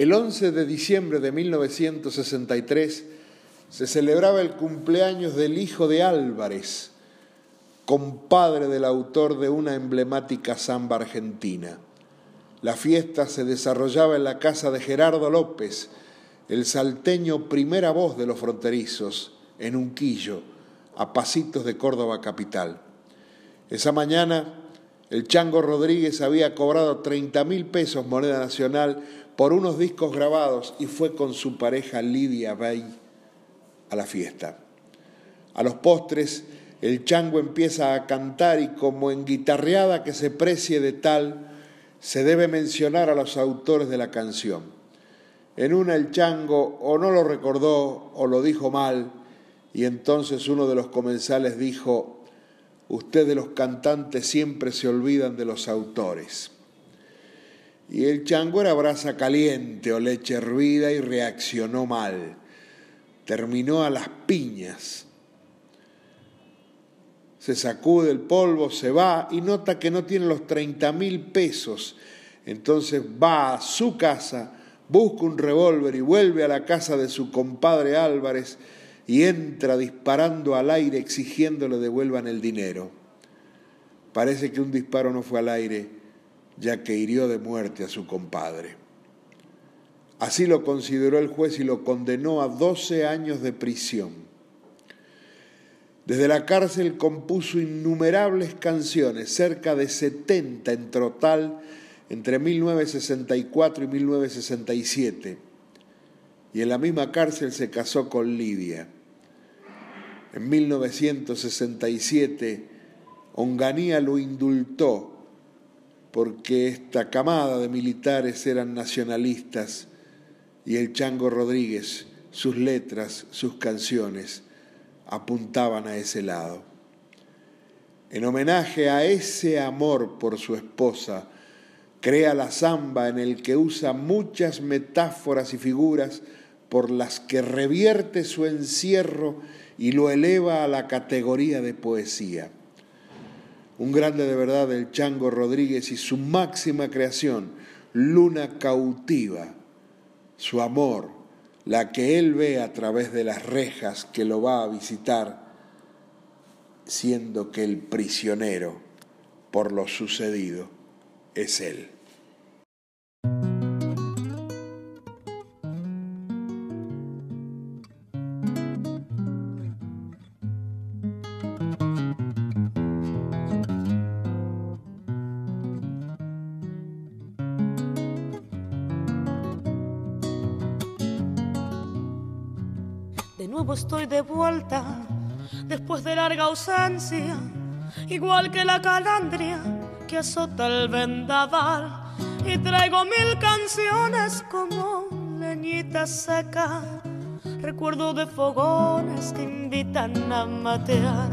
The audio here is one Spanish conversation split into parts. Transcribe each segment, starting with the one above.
El 11 de diciembre de 1963 se celebraba el cumpleaños del hijo de Álvarez, compadre del autor de una emblemática samba argentina. La fiesta se desarrollaba en la casa de Gerardo López, el salteño primera voz de los fronterizos, en Unquillo, a pasitos de Córdoba capital. Esa mañana el Chango Rodríguez había cobrado 30 mil pesos moneda nacional por unos discos grabados y fue con su pareja Lidia Bay a la fiesta. A los postres, el chango empieza a cantar y como en guitarreada que se precie de tal, se debe mencionar a los autores de la canción. En una el chango o no lo recordó o lo dijo mal, y entonces uno de los comensales dijo, ustedes los cantantes siempre se olvidan de los autores. Y el chango era brasa caliente o leche hervida y reaccionó mal. Terminó a las piñas. Se sacude el polvo, se va y nota que no tiene los 30 mil pesos. Entonces va a su casa, busca un revólver y vuelve a la casa de su compadre Álvarez y entra disparando al aire exigiendo le devuelvan el dinero. Parece que un disparo no fue al aire, ya que hirió de muerte a su compadre. Así lo consideró el juez y lo condenó a 12 años de prisión. Desde la cárcel compuso innumerables canciones, cerca de 70 en total, entre 1964 y 1967. Y en la misma cárcel se casó con Lidia. En 1967, Onganía lo indultó porque esta camada de militares eran nacionalistas y el Chango Rodríguez, sus letras, sus canciones, apuntaban a ese lado. En homenaje a ese amor por su esposa, crea la samba en el que usa muchas metáforas y figuras por las que revierte su encierro y lo eleva a la categoría de poesía. Un grande de verdad, el Chango Rodríguez y su máxima creación, Luna cautiva, su amor, la que él ve a través de las rejas que lo va a visitar, siendo que el prisionero por lo sucedido es él. Estoy de vuelta después de larga ausencia, igual que la calandria que azota el vendaval. Y traigo mil canciones como leñita seca, recuerdo de fogones que invitan a matear.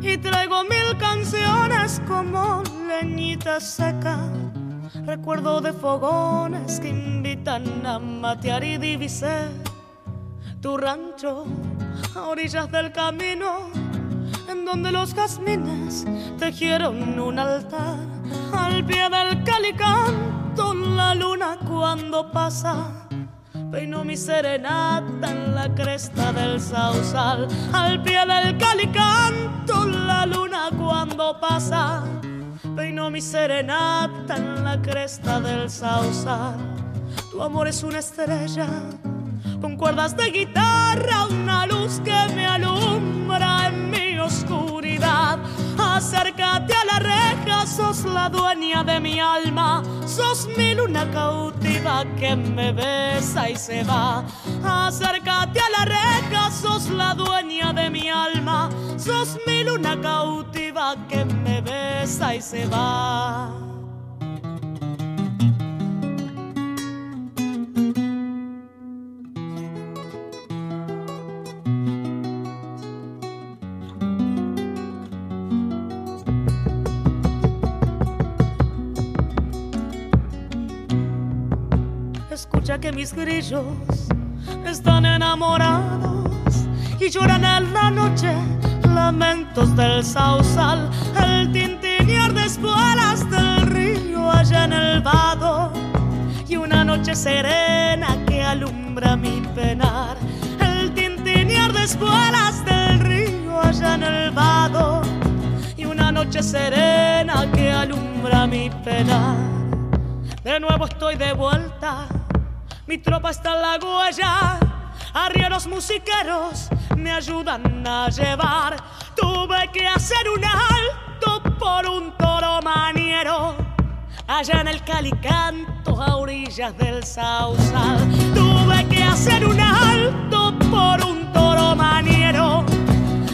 Y traigo mil canciones como leñita seca, recuerdo de fogones que invitan a matear y divisé tu rancho a orillas del camino, en donde los jazmines tejieron un altar. Al pie del calicanto, la luna cuando pasa, peino mi serenata en la cresta del sausal. Al pie del calicanto, la luna cuando pasa, peino mi serenata en la cresta del sausal. Tu amor es una estrella con cuerdas de guitarra, una luz que me alumbra en mi oscuridad. Acércate a la reja, sos la dueña de mi alma, sos mi luna cautiva que me besa y se va. Acércate a la reja, sos la dueña de mi alma, sos mi luna cautiva que me besa y se va. Que mis grillos están enamorados y lloran en la noche lamentos del sausal, el tintinear de espuelas del río allá en el vado y una noche serena que alumbra mi penar, el tintinear de espuelas del río allá en el vado y una noche serena que alumbra mi penar. De nuevo estoy de vuelta, mi tropa está en la huella, arrieros musiqueros me ayudan a llevar. Tuve que hacer un alto por un toro maniero allá en el Calicanto a orillas del Sausal. Tuve que hacer un alto por un toro maniero,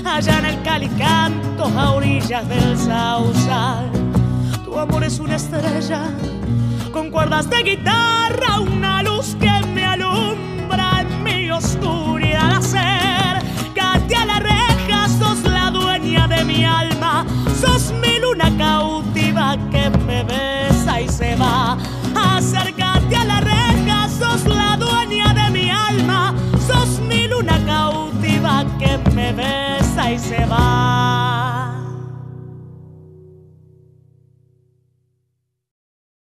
allá en el Calicanto a orillas del Sausal. Tu amor es una estrella con cuerdas de guitarra, una luz que me alumbra en mi oscuridad.